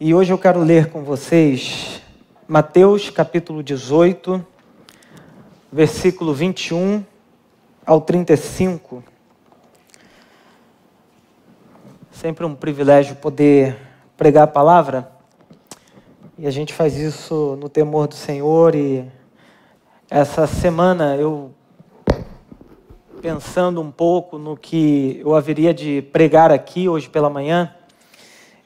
E hoje eu quero ler com vocês Mateus capítulo 18, versículo 21 ao 35. Sempre um privilégio poder pregar a palavra. E a gente faz isso no temor do Senhor. E essa semana eu, pensando um pouco no que eu haveria de pregar aqui hoje pela manhã,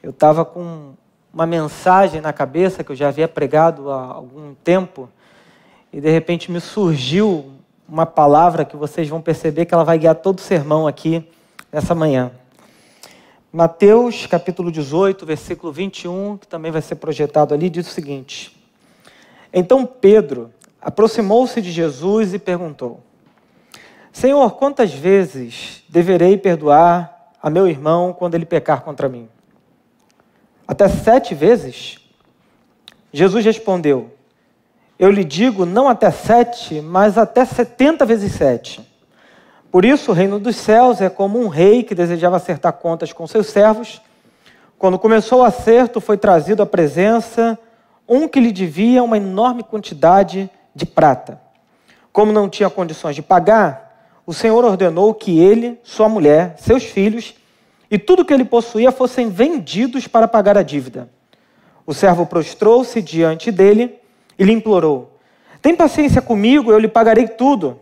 eu estava com uma mensagem na cabeça que eu já havia pregado há algum tempo e de repente me surgiu uma palavra que vocês vão perceber que ela vai guiar todo o sermão aqui nessa manhã. Mateus capítulo 18, versículo 21, que também vai ser projetado ali, diz o seguinte: Então Pedro aproximou-se de Jesus e perguntou: Senhor, quantas vezes deverei perdoar a meu irmão quando ele pecar contra mim? Até sete vezes? Jesus respondeu: Eu lhe digo, não até sete, mas até setenta vezes sete. Por isso, o reino dos céus é como um rei que desejava acertar contas com seus servos. Quando começou o acerto, foi trazido à presença um que lhe devia uma enorme quantidade de prata. Como não tinha condições de pagar, o Senhor ordenou que ele, sua mulher, seus filhos e tudo que ele possuía fossem vendidos para pagar a dívida. O servo prostrou-se diante dele e lhe implorou: Tem paciência comigo, eu lhe pagarei tudo.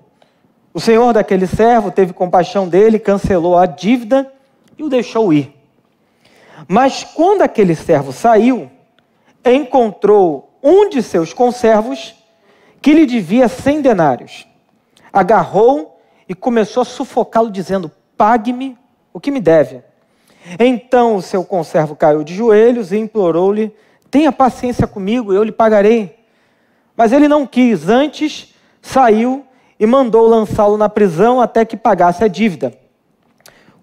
O senhor daquele servo teve compaixão dele, cancelou a dívida e o deixou ir. Mas quando aquele servo saiu, encontrou um de seus conservos que lhe devia cem denários. Agarrou e começou a sufocá-lo, dizendo: Pague-me o que me deve. Então o seu conservo caiu de joelhos e implorou-lhe: Tenha paciência comigo, eu lhe pagarei. Mas ele não quis, antes saiu e mandou lançá-lo na prisão até que pagasse a dívida.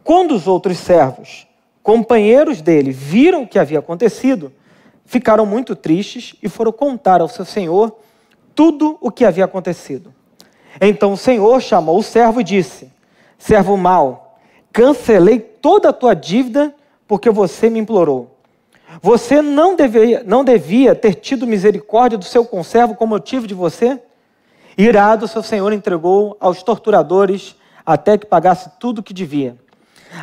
Quando os outros servos, companheiros dele, viram o que havia acontecido, ficaram muito tristes e foram contar ao seu senhor tudo o que havia acontecido. Então o senhor chamou o servo e disse: Servo mau, cancelei toda a tua dívida porque você me implorou. Você não devia, não devia ter tido misericórdia do seu conservo como eu tive de você? Irado, seu senhor entregou aos torturadores até que pagasse tudo o que devia.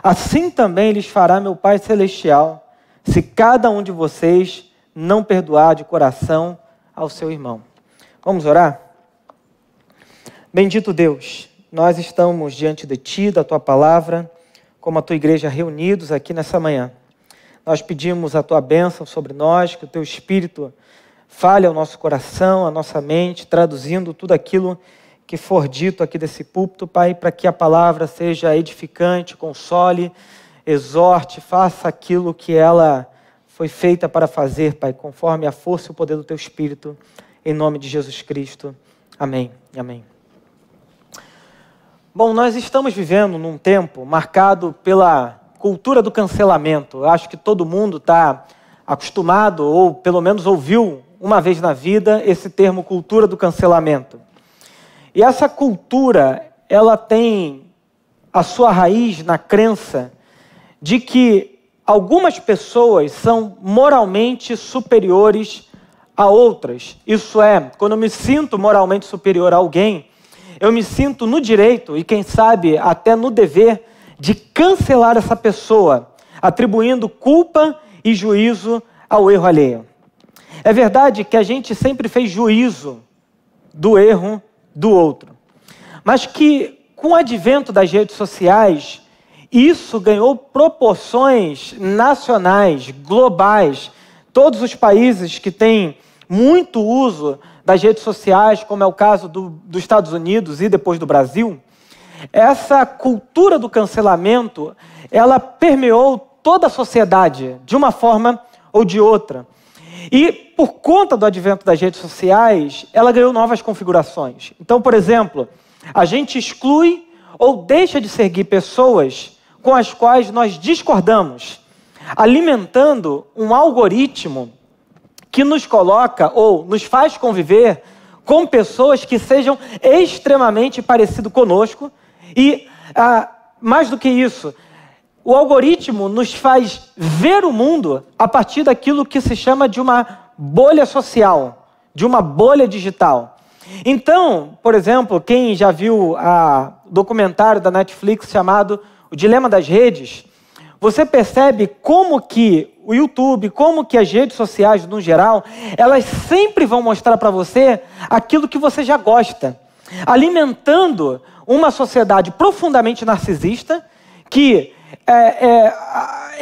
Assim também lhes fará meu Pai Celestial, se cada um de vocês não perdoar de coração ao seu irmão. Vamos orar? Bendito Deus, nós estamos diante de Ti, da Tua palavra como a tua igreja reunidos aqui nessa manhã. Nós pedimos a tua bênção sobre nós, que o teu espírito fale ao nosso coração, à nossa mente, traduzindo tudo aquilo que for dito aqui desse púlpito, Pai, para que a palavra seja edificante, console, exorte, faça aquilo que ela foi feita para fazer, Pai, conforme a força e o poder do teu espírito, em nome de Jesus Cristo. Amém. Amém. Bom, nós estamos vivendo num tempo marcado pela cultura do cancelamento. Eu acho que todo mundo está acostumado, ou pelo menos ouviu uma vez na vida, esse termo cultura do cancelamento. E essa cultura, ela tem a sua raiz na crença de que algumas pessoas são moralmente superiores a outras. Isso é, quando eu me sinto moralmente superior a alguém, eu me sinto no direito e, quem sabe, até no dever de cancelar essa pessoa, atribuindo culpa e juízo ao erro alheio. É verdade que a gente sempre fez juízo do erro do outro, mas que com o advento das redes sociais, isso ganhou proporções nacionais, globais. Todos os países que têm muito uso das redes sociais, como é o caso do, dos Estados Unidos e depois do Brasil, essa cultura do cancelamento, ela permeou toda a sociedade, de uma forma ou de outra. E por conta do advento das redes sociais, ela ganhou novas configurações. Então, por exemplo, a gente exclui ou deixa de seguir pessoas com as quais nós discordamos, alimentando um algoritmo que nos coloca ou nos faz conviver com pessoas que sejam extremamente parecidas conosco e, ah, mais do que isso, o algoritmo nos faz ver o mundo a partir daquilo que se chama de uma bolha social, de uma bolha digital. Então, por exemplo, quem já viu o documentário da Netflix chamado O Dilema das Redes, você percebe como que o YouTube, como que as redes sociais no geral, elas sempre vão mostrar para você aquilo que você já gosta, alimentando uma sociedade profundamente narcisista que é, é,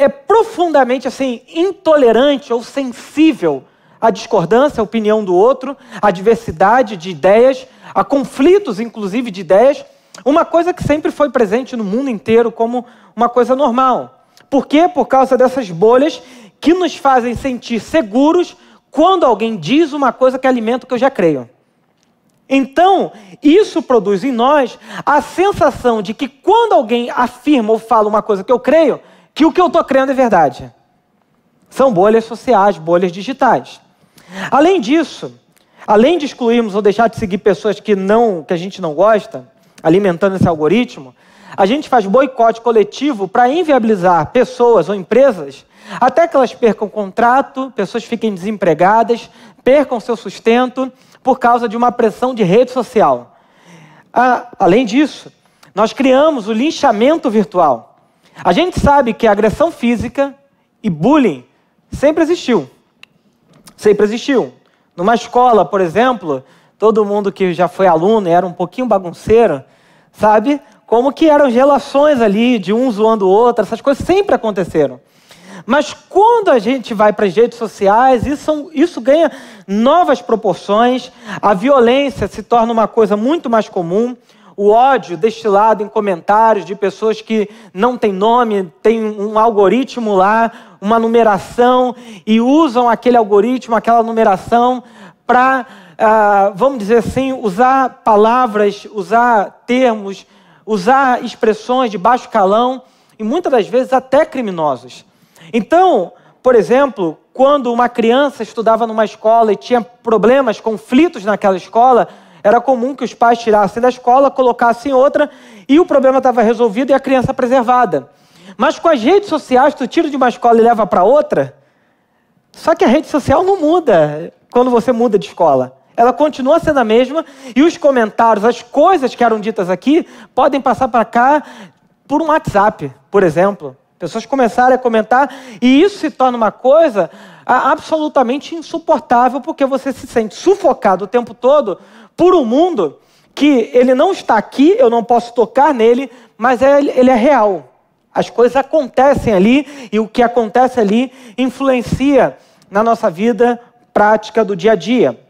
é profundamente assim intolerante ou sensível à discordância, à opinião do outro, à diversidade de ideias, a conflitos, inclusive, de ideias. Uma coisa que sempre foi presente no mundo inteiro como uma coisa normal. Por quê? Por causa dessas bolhas que nos fazem sentir seguros quando alguém diz uma coisa que alimenta o que eu já creio. Então, isso produz em nós a sensação de que quando alguém afirma ou fala uma coisa que eu creio, que o que eu estou crendo é verdade. São bolhas sociais, bolhas digitais. Além disso, além de excluirmos ou deixar de seguir pessoas que não, que a gente não gosta, alimentando esse algoritmo, a gente faz boicote coletivo para inviabilizar pessoas ou empresas até que elas percam contrato, pessoas fiquem desempregadas, percam seu sustento por causa de uma pressão de rede social. Ah, além disso, nós criamos o linchamento virtual. A gente sabe que agressão física e bullying sempre existiu. Sempre existiu. Numa escola, por exemplo, todo mundo que já foi aluno e era um pouquinho bagunceiro, sabe? Como que eram as relações ali de um zoando o outro, essas coisas sempre aconteceram. Mas quando a gente vai para as redes sociais, isso, isso ganha novas proporções, a violência se torna uma coisa muito mais comum, o ódio destilado em comentários de pessoas que não têm nome, tem um algoritmo lá, uma numeração, e usam aquele algoritmo, aquela numeração, para, ah, vamos dizer assim, usar palavras, usar termos usar expressões de baixo calão e muitas das vezes até criminosos. Então, por exemplo, quando uma criança estudava numa escola e tinha problemas, conflitos naquela escola, era comum que os pais tirassem da escola, colocassem outra e o problema estava resolvido e a criança preservada. Mas com as redes sociais, tu tira de uma escola e leva para outra. Só que a rede social não muda quando você muda de escola. Ela continua sendo a mesma e os comentários, as coisas que eram ditas aqui, podem passar para cá por um WhatsApp, por exemplo. Pessoas começarem a comentar e isso se torna uma coisa absolutamente insuportável porque você se sente sufocado o tempo todo por um mundo que ele não está aqui, eu não posso tocar nele, mas é, ele é real. As coisas acontecem ali e o que acontece ali influencia na nossa vida prática do dia a dia.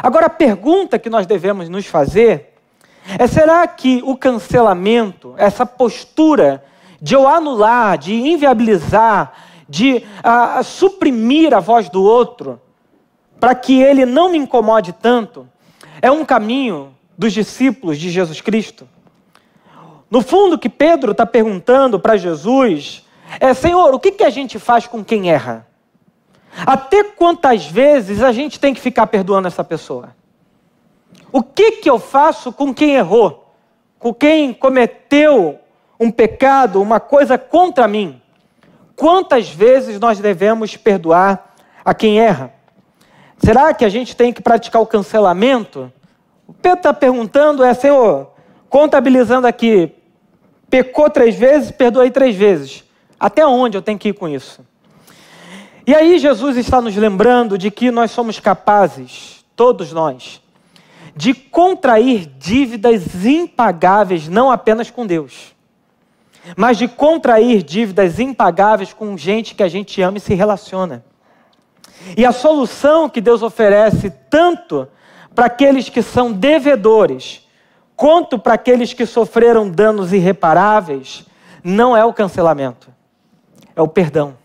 Agora, a pergunta que nós devemos nos fazer é: será que o cancelamento, essa postura de eu anular, de inviabilizar, de uh, suprimir a voz do outro, para que ele não me incomode tanto, é um caminho dos discípulos de Jesus Cristo? No fundo, o que Pedro está perguntando para Jesus é: Senhor, o que, que a gente faz com quem erra? Até quantas vezes a gente tem que ficar perdoando essa pessoa? O que, que eu faço com quem errou? Com quem cometeu um pecado, uma coisa contra mim? Quantas vezes nós devemos perdoar a quem erra? Será que a gente tem que praticar o cancelamento? O Pedro está perguntando é, Senhor, contabilizando aqui, pecou três vezes, perdoei três vezes. Até onde eu tenho que ir com isso? E aí Jesus está nos lembrando de que nós somos capazes, todos nós, de contrair dívidas impagáveis não apenas com Deus, mas de contrair dívidas impagáveis com gente que a gente ama e se relaciona. E a solução que Deus oferece tanto para aqueles que são devedores, quanto para aqueles que sofreram danos irreparáveis, não é o cancelamento, é o perdão.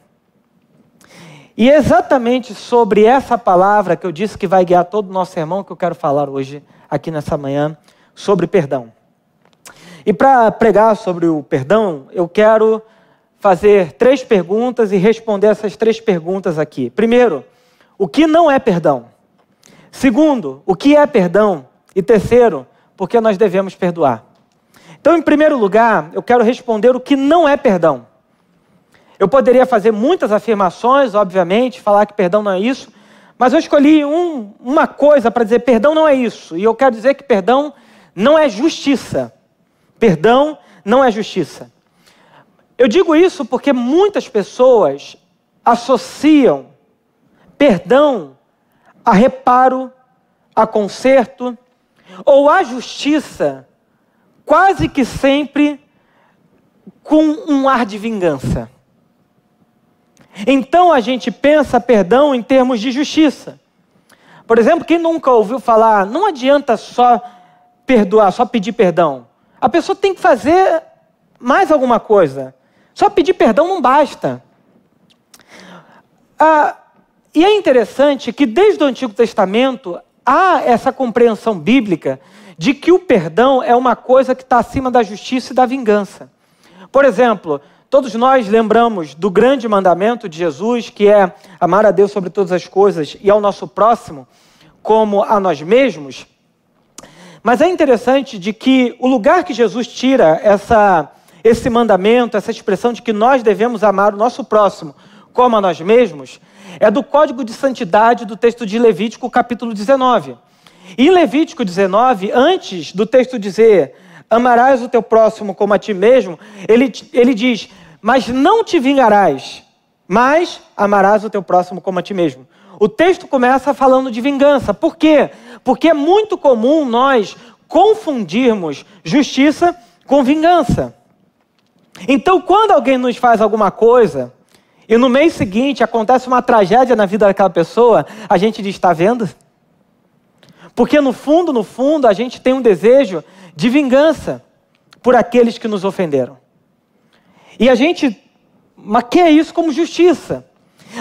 E exatamente sobre essa palavra que eu disse que vai guiar todo o nosso sermão que eu quero falar hoje, aqui nessa manhã, sobre perdão. E para pregar sobre o perdão, eu quero fazer três perguntas e responder essas três perguntas aqui. Primeiro, o que não é perdão? Segundo, o que é perdão? E terceiro, por que nós devemos perdoar? Então, em primeiro lugar, eu quero responder o que não é perdão. Eu poderia fazer muitas afirmações, obviamente, falar que perdão não é isso, mas eu escolhi um, uma coisa para dizer: perdão não é isso. E eu quero dizer que perdão não é justiça. Perdão não é justiça. Eu digo isso porque muitas pessoas associam perdão a reparo, a conserto, ou a justiça, quase que sempre com um ar de vingança. Então a gente pensa perdão em termos de justiça. Por exemplo, quem nunca ouviu falar, não adianta só perdoar, só pedir perdão. A pessoa tem que fazer mais alguma coisa. Só pedir perdão não basta. Ah, e é interessante que desde o Antigo Testamento há essa compreensão bíblica de que o perdão é uma coisa que está acima da justiça e da vingança. Por exemplo, todos nós lembramos do grande mandamento de Jesus, que é amar a Deus sobre todas as coisas e ao nosso próximo como a nós mesmos. Mas é interessante de que o lugar que Jesus tira essa, esse mandamento, essa expressão de que nós devemos amar o nosso próximo como a nós mesmos, é do código de santidade do texto de Levítico, capítulo 19. E em Levítico 19, antes do texto dizer amarás o teu próximo como a ti mesmo, ele, ele diz: Mas não te vingarás, mas amarás o teu próximo como a ti mesmo. O texto começa falando de vingança. Por quê? Porque é muito comum nós confundirmos justiça com vingança. Então, quando alguém nos faz alguma coisa e no mês seguinte acontece uma tragédia na vida daquela pessoa, a gente diz: está vendo? Porque no fundo, no fundo, a gente tem um desejo de vingança por aqueles que nos ofenderam. E a gente maqueia isso como justiça.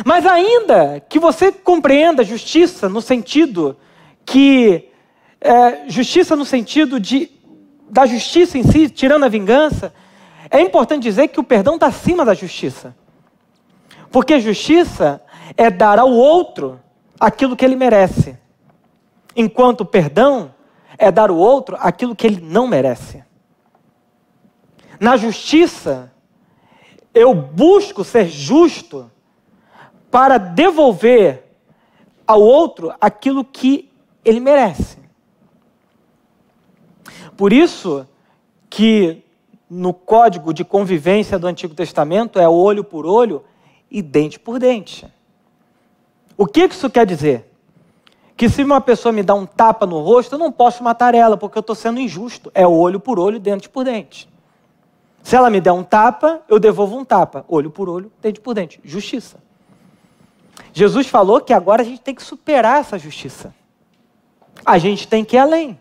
Mas ainda que você compreenda justiça no sentido que é, justiça no sentido de da justiça em si, tirando a vingança, é importante dizer que o perdão está acima da justiça. Porque justiça é dar ao outro aquilo que ele merece, enquanto perdão é dar ao outro aquilo que ele não merece. Na justiça, eu busco ser justo para devolver ao outro aquilo que ele merece. Por isso que no código de convivência do Antigo Testamento é olho por olho e dente por dente. O que isso quer dizer? Que se uma pessoa me dá um tapa no rosto, eu não posso matar ela, porque eu estou sendo injusto. É olho por olho, dente por dente. Se ela me der um tapa, eu devolvo um tapa. Olho por olho, dente por dente. Justiça. Jesus falou que agora a gente tem que superar essa justiça. A gente tem que ir além.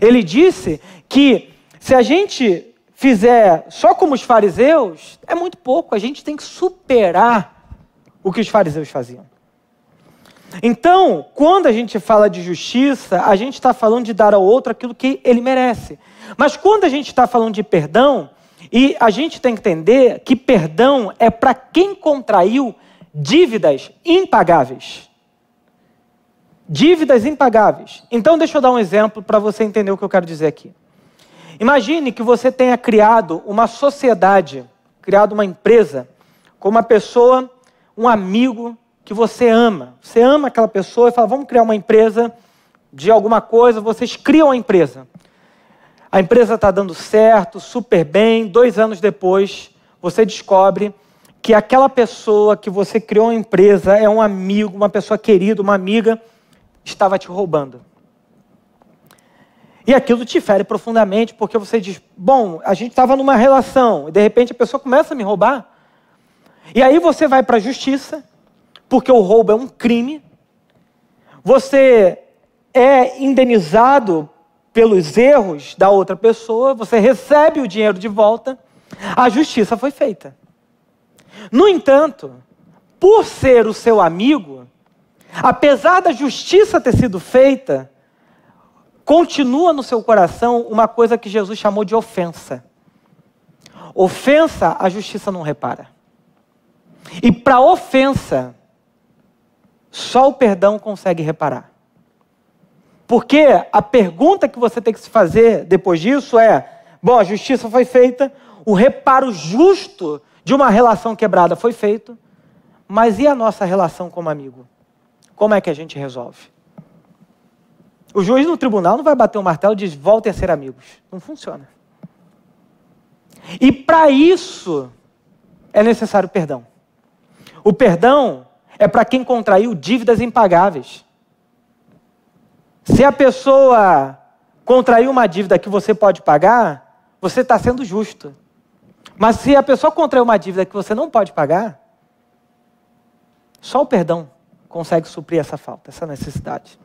Ele disse que se a gente fizer só como os fariseus, é muito pouco. A gente tem que superar o que os fariseus faziam. Então, quando a gente fala de justiça, a gente está falando de dar ao outro aquilo que ele merece. Mas quando a gente está falando de perdão, e a gente tem que entender que perdão é para quem contraiu dívidas impagáveis. Dívidas impagáveis. Então, deixa eu dar um exemplo para você entender o que eu quero dizer aqui. Imagine que você tenha criado uma sociedade, criado uma empresa, com uma pessoa, um amigo que você ama. Você ama aquela pessoa e fala: vamos criar uma empresa de alguma coisa. Vocês criam a empresa. A empresa está dando certo, super bem. Dois anos depois, você descobre que aquela pessoa que você criou a empresa é um amigo, uma pessoa querida, uma amiga, estava te roubando. E aquilo te fere profundamente, porque você diz: bom, a gente estava numa relação, e de repente a pessoa começa a me roubar. E aí você vai para a justiça, porque o roubo é um crime. Você é indenizado pelos erros da outra pessoa, você recebe o dinheiro de volta, a justiça foi feita. No entanto, por ser o seu amigo, apesar da justiça ter sido feita, continua no seu coração uma coisa que Jesus chamou de ofensa. Ofensa, a justiça não repara. E para ofensa, só o perdão consegue reparar. Porque a pergunta que você tem que se fazer depois disso é: bom, a justiça foi feita, o reparo justo de uma relação quebrada foi feito, mas e a nossa relação como amigo? Como é que a gente resolve? O juiz no tribunal não vai bater o martelo e diz voltem a ser amigos. Não funciona. E para isso é necessário perdão. O perdão é para quem contraiu dívidas impagáveis. Se a pessoa contraiu uma dívida que você pode pagar, você está sendo justo. Mas se a pessoa contraiu uma dívida que você não pode pagar, só o perdão consegue suprir essa falta, essa necessidade.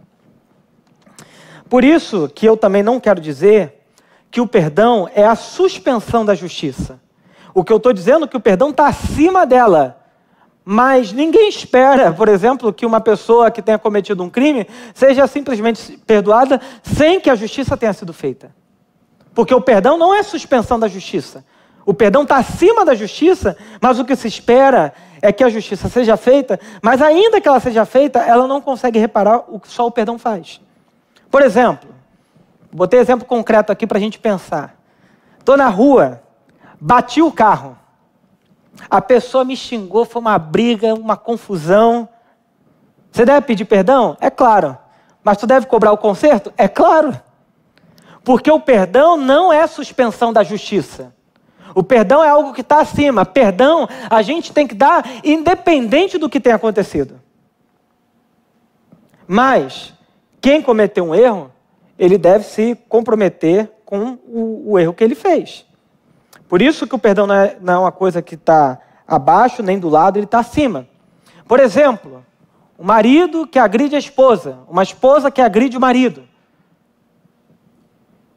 Por isso que eu também não quero dizer que o perdão é a suspensão da justiça. O que eu estou dizendo é que o perdão está acima dela. Mas ninguém espera, por exemplo, que uma pessoa que tenha cometido um crime seja simplesmente perdoada sem que a justiça tenha sido feita. Porque o perdão não é suspensão da justiça. O perdão está acima da justiça, mas o que se espera é que a justiça seja feita, mas ainda que ela seja feita, ela não consegue reparar o que só o perdão faz. Por exemplo, botei exemplo concreto aqui para a gente pensar. Estou na rua, bati o carro. A pessoa me xingou, foi uma briga, uma confusão. Você deve pedir perdão? É claro. Mas tu deve cobrar o conserto? É claro. Porque o perdão não é suspensão da justiça. O perdão é algo que está acima. Perdão a gente tem que dar independente do que tenha acontecido. Mas quem cometeu um erro, ele deve se comprometer com o, o erro que ele fez. Por isso que o perdão não é, não é uma coisa que está abaixo nem do lado, ele está acima. Por exemplo, o marido que agride a esposa, uma esposa que agride o marido.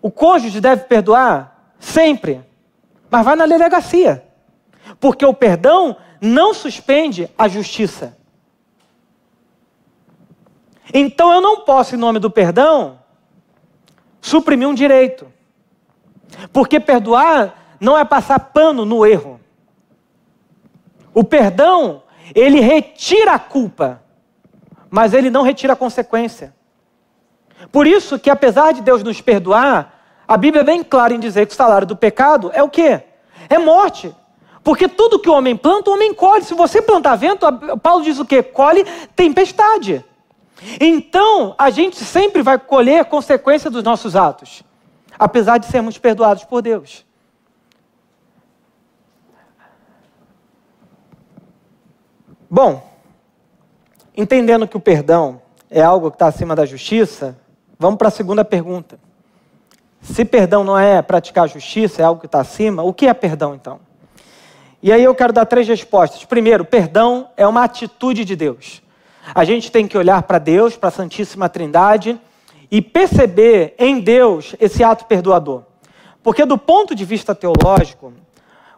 O cônjuge deve perdoar sempre, mas vai na delegacia. Porque o perdão não suspende a justiça. Então eu não posso, em nome do perdão, suprimir um direito. Porque perdoar não é passar pano no erro. O perdão, ele retira a culpa, mas ele não retira a consequência. Por isso que apesar de Deus nos perdoar, a Bíblia é bem clara em dizer que o salário do pecado é o quê? É morte. Porque tudo que o homem planta, o homem colhe. Se você plantar vento, Paulo diz o quê? Colhe tempestade. Então, a gente sempre vai colher consequência dos nossos atos, apesar de sermos perdoados por Deus. Bom, entendendo que o perdão é algo que está acima da justiça, vamos para a segunda pergunta. Se perdão não é praticar justiça, é algo que está acima, o que é perdão então? E aí eu quero dar três respostas. Primeiro, perdão é uma atitude de Deus. A gente tem que olhar para Deus, para a Santíssima Trindade e perceber em Deus esse ato perdoador. Porque, do ponto de vista teológico,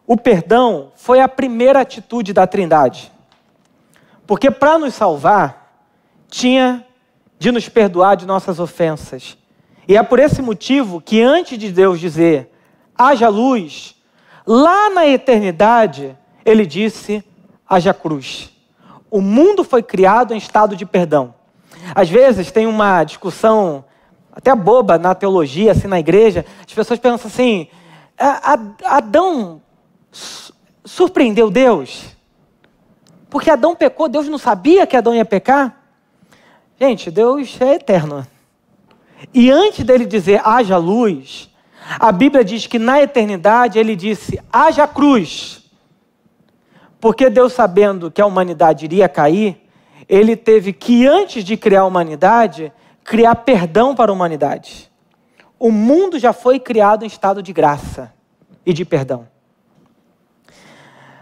o perdão foi a primeira atitude da Trindade. Porque para nos salvar, tinha de nos perdoar de nossas ofensas. E é por esse motivo que, antes de Deus dizer haja luz, lá na eternidade, ele disse haja cruz. O mundo foi criado em estado de perdão. Às vezes tem uma discussão até boba na teologia, assim, na igreja. As pessoas pensam assim: Adão surpreendeu Deus? Porque Adão pecou, Deus não sabia que Adão ia pecar? Gente, Deus é eterno. E antes dele dizer haja luz, a Bíblia diz que na eternidade ele disse haja cruz. Porque Deus, sabendo que a humanidade iria cair, ele teve que, antes de criar a humanidade, criar perdão para a humanidade. O mundo já foi criado em estado de graça e de perdão.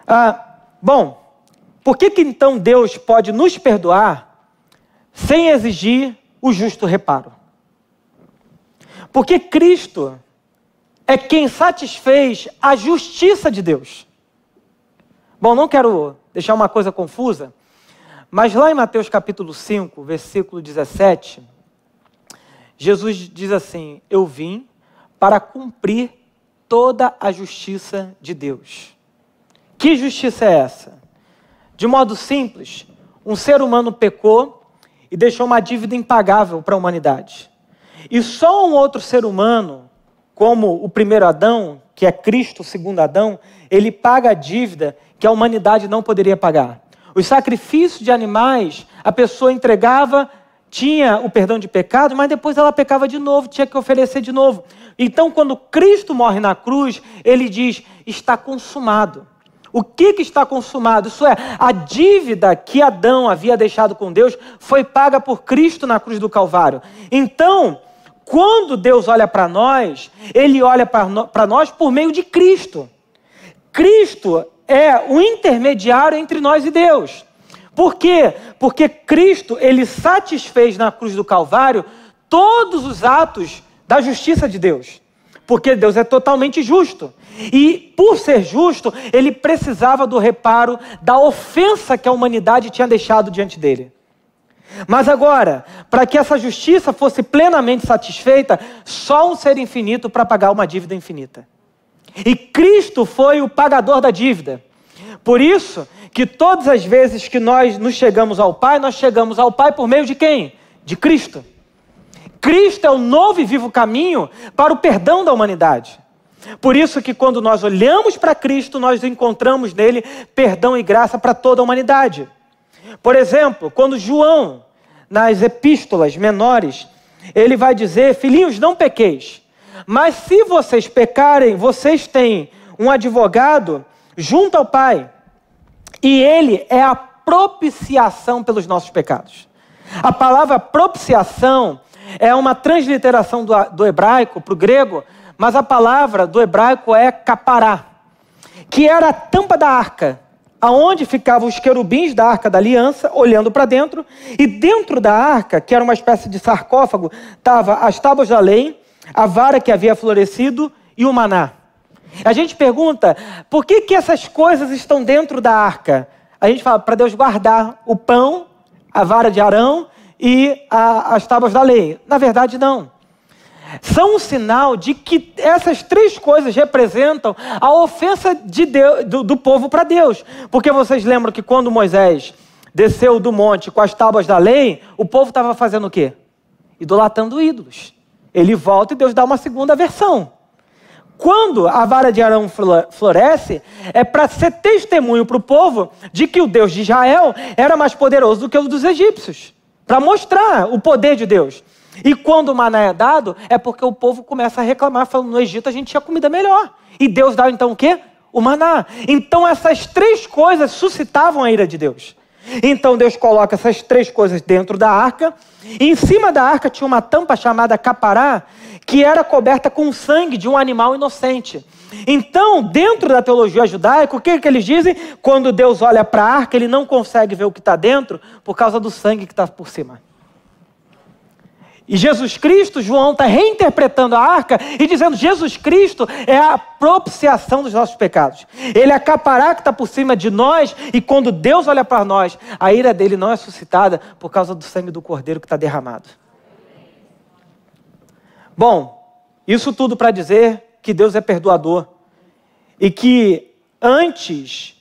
Ah, bom, por que, que então Deus pode nos perdoar sem exigir o justo reparo? Porque Cristo é quem satisfez a justiça de Deus. Bom, não quero deixar uma coisa confusa, mas lá em Mateus capítulo 5, versículo 17, Jesus diz assim: Eu vim para cumprir toda a justiça de Deus. Que justiça é essa? De modo simples, um ser humano pecou e deixou uma dívida impagável para a humanidade. E só um outro ser humano, como o primeiro Adão, que é Cristo, o segundo Adão, ele paga a dívida que a humanidade não poderia pagar. Os sacrifícios de animais, a pessoa entregava, tinha o perdão de pecado, mas depois ela pecava de novo, tinha que oferecer de novo. Então, quando Cristo morre na cruz, ele diz: está consumado. O que, que está consumado? Isso é, a dívida que Adão havia deixado com Deus foi paga por Cristo na cruz do Calvário. Então, quando Deus olha para nós, Ele olha para nós por meio de Cristo. Cristo é o intermediário entre nós e Deus. Por quê? Porque Cristo, Ele satisfez na cruz do Calvário todos os atos da justiça de Deus. Porque Deus é totalmente justo. E por ser justo, ele precisava do reparo da ofensa que a humanidade tinha deixado diante dele. Mas agora, para que essa justiça fosse plenamente satisfeita, só um ser infinito para pagar uma dívida infinita. E Cristo foi o pagador da dívida. Por isso que todas as vezes que nós nos chegamos ao Pai, nós chegamos ao Pai por meio de quem? De Cristo. Cristo é o novo e vivo caminho para o perdão da humanidade. Por isso que quando nós olhamos para Cristo, nós encontramos nele perdão e graça para toda a humanidade. Por exemplo, quando João, nas epístolas menores, ele vai dizer: Filhinhos, não pequeis, mas se vocês pecarem, vocês têm um advogado junto ao Pai, e ele é a propiciação pelos nossos pecados. A palavra propiciação é uma transliteração do, do hebraico para o grego, mas a palavra do hebraico é capará, que era a tampa da arca, aonde ficavam os querubins da arca da aliança, olhando para dentro, e dentro da arca, que era uma espécie de sarcófago, estava as tábuas da lei, a vara que havia florescido e o maná. A gente pergunta, por que, que essas coisas estão dentro da arca? A gente fala, para Deus guardar o pão, a vara de Arão e a, as tábuas da lei. Na verdade, não. São um sinal de que essas três coisas representam a ofensa de Deus, do, do povo para Deus. Porque vocês lembram que quando Moisés desceu do monte com as tábuas da lei, o povo estava fazendo o quê? Idolatando ídolos. Ele volta e Deus dá uma segunda versão. Quando a vara de Arão floresce, é para ser testemunho para o povo de que o Deus de Israel era mais poderoso do que o dos egípcios para mostrar o poder de Deus. E quando o maná é dado, é porque o povo começa a reclamar, falando: no Egito a gente tinha comida melhor. E Deus dá então o quê? O maná. Então essas três coisas suscitavam a ira de Deus. Então Deus coloca essas três coisas dentro da arca. E em cima da arca tinha uma tampa chamada capará, que era coberta com sangue de um animal inocente. Então, dentro da teologia judaica, o que, que eles dizem? Quando Deus olha para a arca, ele não consegue ver o que está dentro por causa do sangue que está por cima. E Jesus Cristo, João está reinterpretando a arca e dizendo: Jesus Cristo é a propiciação dos nossos pecados. Ele é a capará que está por cima de nós, e quando Deus olha para nós, a ira dele não é suscitada por causa do sangue do cordeiro que está derramado. Bom, isso tudo para dizer que Deus é perdoador e que antes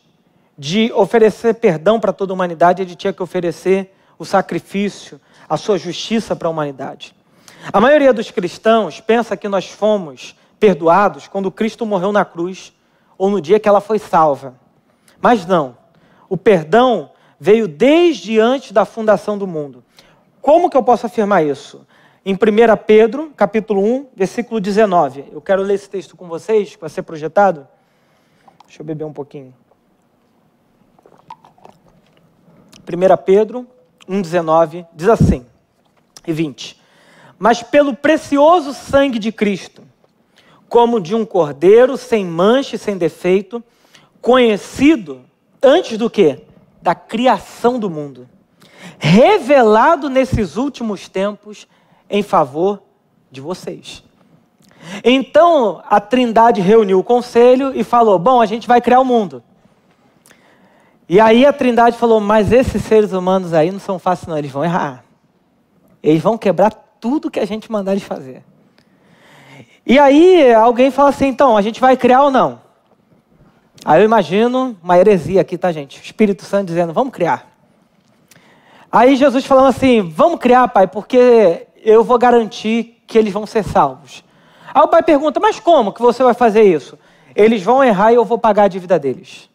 de oferecer perdão para toda a humanidade, ele tinha que oferecer o sacrifício, a sua justiça para a humanidade. A maioria dos cristãos pensa que nós fomos perdoados quando Cristo morreu na cruz ou no dia que ela foi salva. Mas não. O perdão veio desde antes da fundação do mundo. Como que eu posso afirmar isso? em 1 Pedro, capítulo 1, versículo 19. Eu quero ler esse texto com vocês, vai ser projetado. Deixa eu beber um pouquinho. 1 Pedro 1,19 diz assim, e 20: Mas pelo precioso sangue de Cristo, como de um cordeiro sem mancha e sem defeito, conhecido antes do que? Da criação do mundo, revelado nesses últimos tempos em favor de vocês. Então a Trindade reuniu o conselho e falou: Bom, a gente vai criar o mundo. E aí a Trindade falou: Mas esses seres humanos aí não são fáceis, não, eles vão errar. Eles vão quebrar tudo que a gente mandar eles fazer. E aí alguém fala assim: Então, a gente vai criar ou não? Aí eu imagino uma heresia aqui, tá, gente? O Espírito Santo dizendo: Vamos criar. Aí Jesus falando assim: Vamos criar, pai, porque eu vou garantir que eles vão ser salvos. Aí o pai pergunta: Mas como que você vai fazer isso? eles vão errar e eu vou pagar a dívida deles.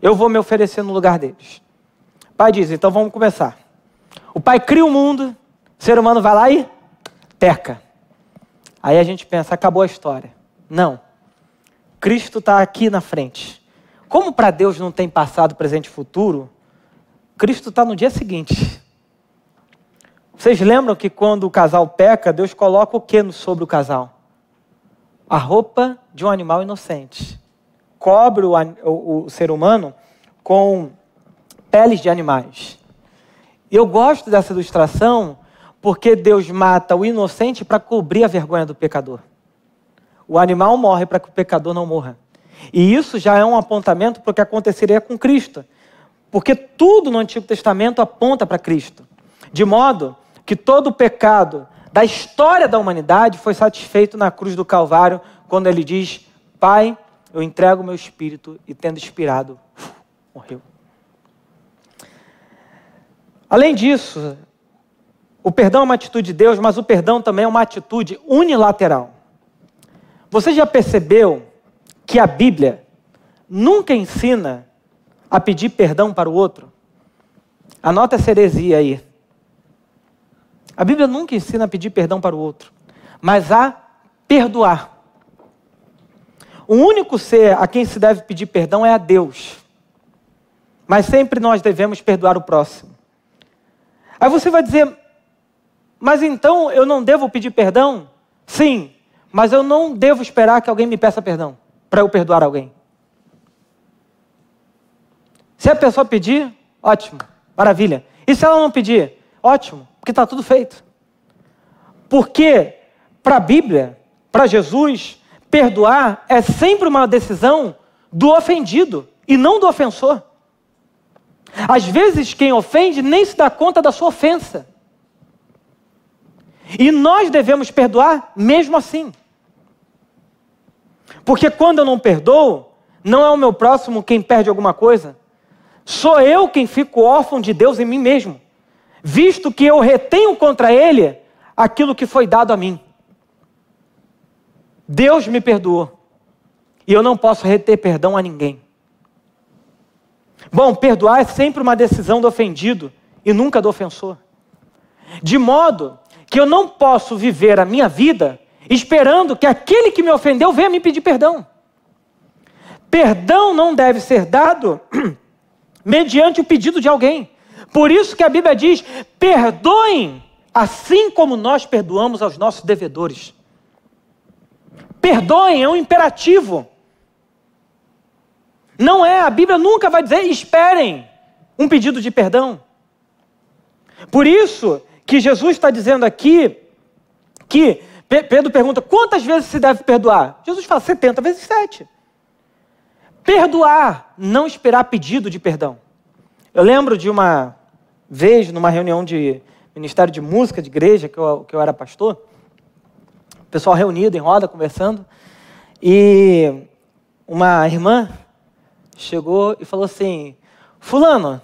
Eu vou me oferecer no lugar deles. O pai diz: então vamos começar. O pai cria o mundo, o ser humano vai lá e peca. Aí a gente pensa: acabou a história. Não. Cristo está aqui na frente. Como para Deus não tem passado, presente e futuro, Cristo está no dia seguinte. Vocês lembram que quando o casal peca, Deus coloca o que sobre o casal? A roupa de um animal inocente. Cobre o, o, o ser humano com peles de animais. Eu gosto dessa ilustração porque Deus mata o inocente para cobrir a vergonha do pecador. O animal morre para que o pecador não morra. E isso já é um apontamento para o que aconteceria com Cristo. Porque tudo no Antigo Testamento aponta para Cristo. De modo que todo o pecado da história da humanidade foi satisfeito na cruz do Calvário, quando ele diz: Pai, eu entrego o meu espírito, e tendo expirado, morreu. Além disso, o perdão é uma atitude de Deus, mas o perdão também é uma atitude unilateral. Você já percebeu que a Bíblia nunca ensina a pedir perdão para o outro? Anota essa heresia aí. A Bíblia nunca ensina a pedir perdão para o outro, mas a perdoar. O único ser a quem se deve pedir perdão é a Deus. Mas sempre nós devemos perdoar o próximo. Aí você vai dizer, mas então eu não devo pedir perdão? Sim, mas eu não devo esperar que alguém me peça perdão para eu perdoar alguém. Se a pessoa pedir, ótimo, maravilha. E se ela não pedir, ótimo, porque está tudo feito. Porque para a Bíblia, para Jesus, perdoar é sempre uma decisão do ofendido e não do ofensor. Às vezes, quem ofende nem se dá conta da sua ofensa. E nós devemos perdoar mesmo assim. Porque quando eu não perdoo, não é o meu próximo quem perde alguma coisa, sou eu quem fico órfão de Deus em mim mesmo, visto que eu retenho contra ele aquilo que foi dado a mim. Deus me perdoou e eu não posso reter perdão a ninguém. Bom, perdoar é sempre uma decisão do ofendido e nunca do ofensor. De modo que eu não posso viver a minha vida esperando que aquele que me ofendeu venha me pedir perdão. Perdão não deve ser dado mediante o pedido de alguém. Por isso que a Bíblia diz: perdoem, assim como nós perdoamos aos nossos devedores. Perdoem é um imperativo. Não é, a Bíblia nunca vai dizer esperem um pedido de perdão. Por isso que Jesus está dizendo aqui que Pedro pergunta: quantas vezes se deve perdoar? Jesus fala: 70 vezes 7. Perdoar, não esperar pedido de perdão. Eu lembro de uma vez, numa reunião de Ministério de Música de igreja, que eu, que eu era pastor, pessoal reunido em roda, conversando, e uma irmã chegou e falou assim: Fulano,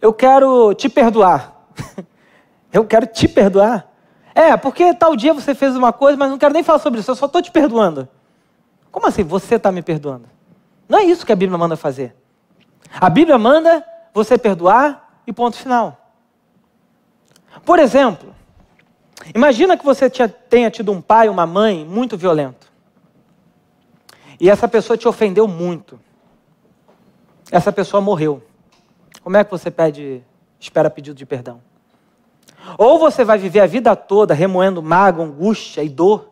eu quero te perdoar. eu quero te perdoar. É, porque tal dia você fez uma coisa, mas não quero nem falar sobre isso, eu só estou te perdoando. Como assim você está me perdoando? Não é isso que a Bíblia manda fazer. A Bíblia manda você perdoar e ponto final. Por exemplo, imagina que você tenha tido um pai, uma mãe muito violento. E essa pessoa te ofendeu muito. Essa pessoa morreu. Como é que você pede, espera pedido de perdão? Ou você vai viver a vida toda remoendo mágoa, angústia e dor,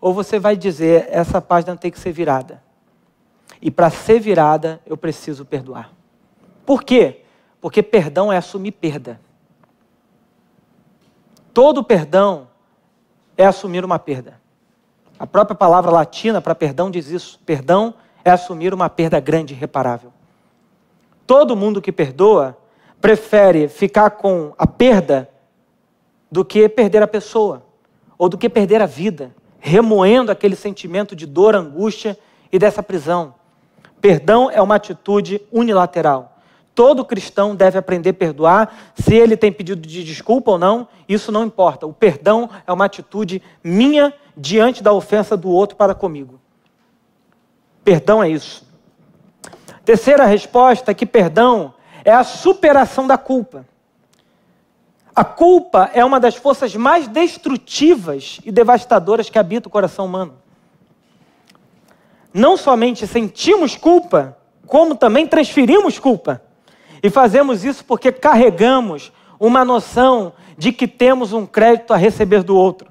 ou você vai dizer: essa página tem que ser virada. E para ser virada, eu preciso perdoar. Por quê? Porque perdão é assumir perda. Todo perdão é assumir uma perda. A própria palavra latina para perdão diz isso. Perdão é assumir uma perda grande e irreparável. Todo mundo que perdoa prefere ficar com a perda do que perder a pessoa, ou do que perder a vida, remoendo aquele sentimento de dor, angústia e dessa prisão. Perdão é uma atitude unilateral. Todo cristão deve aprender a perdoar, se ele tem pedido de desculpa ou não, isso não importa. O perdão é uma atitude minha diante da ofensa do outro para comigo. Perdão é isso. Terceira resposta é que perdão é a superação da culpa. A culpa é uma das forças mais destrutivas e devastadoras que habita o coração humano. Não somente sentimos culpa, como também transferimos culpa. E fazemos isso porque carregamos uma noção de que temos um crédito a receber do outro.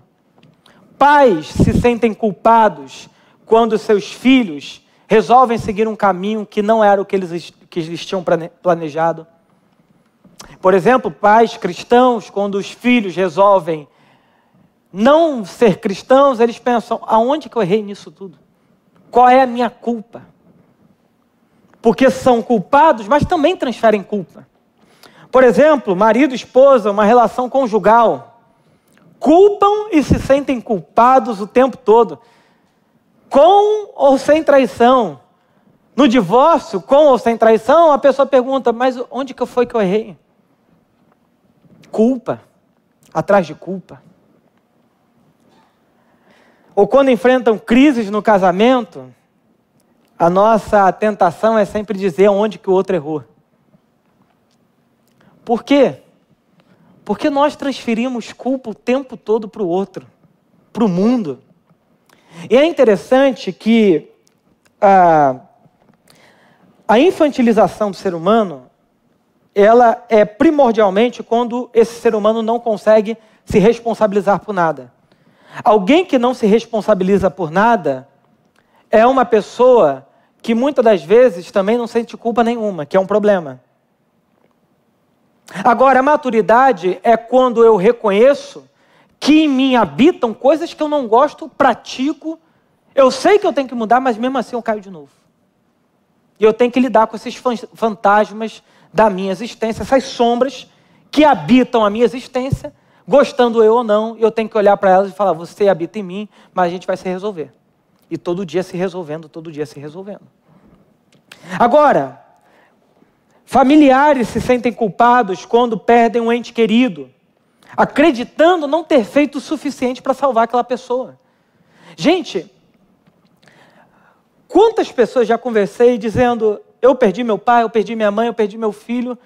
Pais se sentem culpados quando seus filhos resolvem seguir um caminho que não era o que eles, que eles tinham planejado. Por exemplo, pais cristãos, quando os filhos resolvem não ser cristãos, eles pensam: aonde que eu errei nisso tudo? Qual é a minha culpa? Porque são culpados, mas também transferem culpa. Por exemplo, marido e esposa, uma relação conjugal, culpam e se sentem culpados o tempo todo, com ou sem traição. No divórcio, com ou sem traição, a pessoa pergunta: mas onde que foi que eu errei? Culpa, atrás de culpa. Ou quando enfrentam crises no casamento, a nossa tentação é sempre dizer onde que o outro errou. Por quê? Porque nós transferimos culpa o tempo todo para o outro, para o mundo. E é interessante que a, a infantilização do ser humano, ela é primordialmente quando esse ser humano não consegue se responsabilizar por nada. Alguém que não se responsabiliza por nada é uma pessoa que muitas das vezes também não sente culpa nenhuma, que é um problema. Agora, a maturidade é quando eu reconheço que em mim habitam coisas que eu não gosto, pratico, eu sei que eu tenho que mudar, mas mesmo assim eu caio de novo. E eu tenho que lidar com esses fantasmas da minha existência, essas sombras que habitam a minha existência Gostando eu ou não, eu tenho que olhar para elas e falar: você habita em mim, mas a gente vai se resolver. E todo dia se resolvendo, todo dia se resolvendo. Agora, familiares se sentem culpados quando perdem um ente querido, acreditando não ter feito o suficiente para salvar aquela pessoa. Gente, quantas pessoas já conversei dizendo: eu perdi meu pai, eu perdi minha mãe, eu perdi meu filho,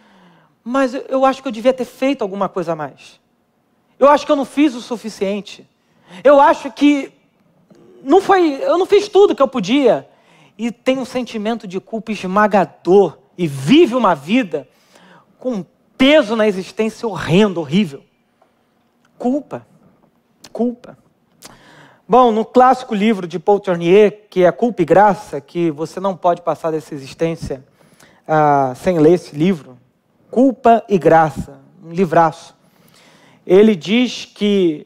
mas eu acho que eu devia ter feito alguma coisa a mais. Eu acho que eu não fiz o suficiente. Eu acho que não foi, eu não fiz tudo que eu podia. E tem um sentimento de culpa esmagador e vive uma vida com um peso na existência horrendo, horrível. Culpa. Culpa. Bom, no clássico livro de Paul Tournier, que é Culpa e Graça, que você não pode passar dessa existência ah, sem ler esse livro, Culpa e Graça, um livraço ele diz que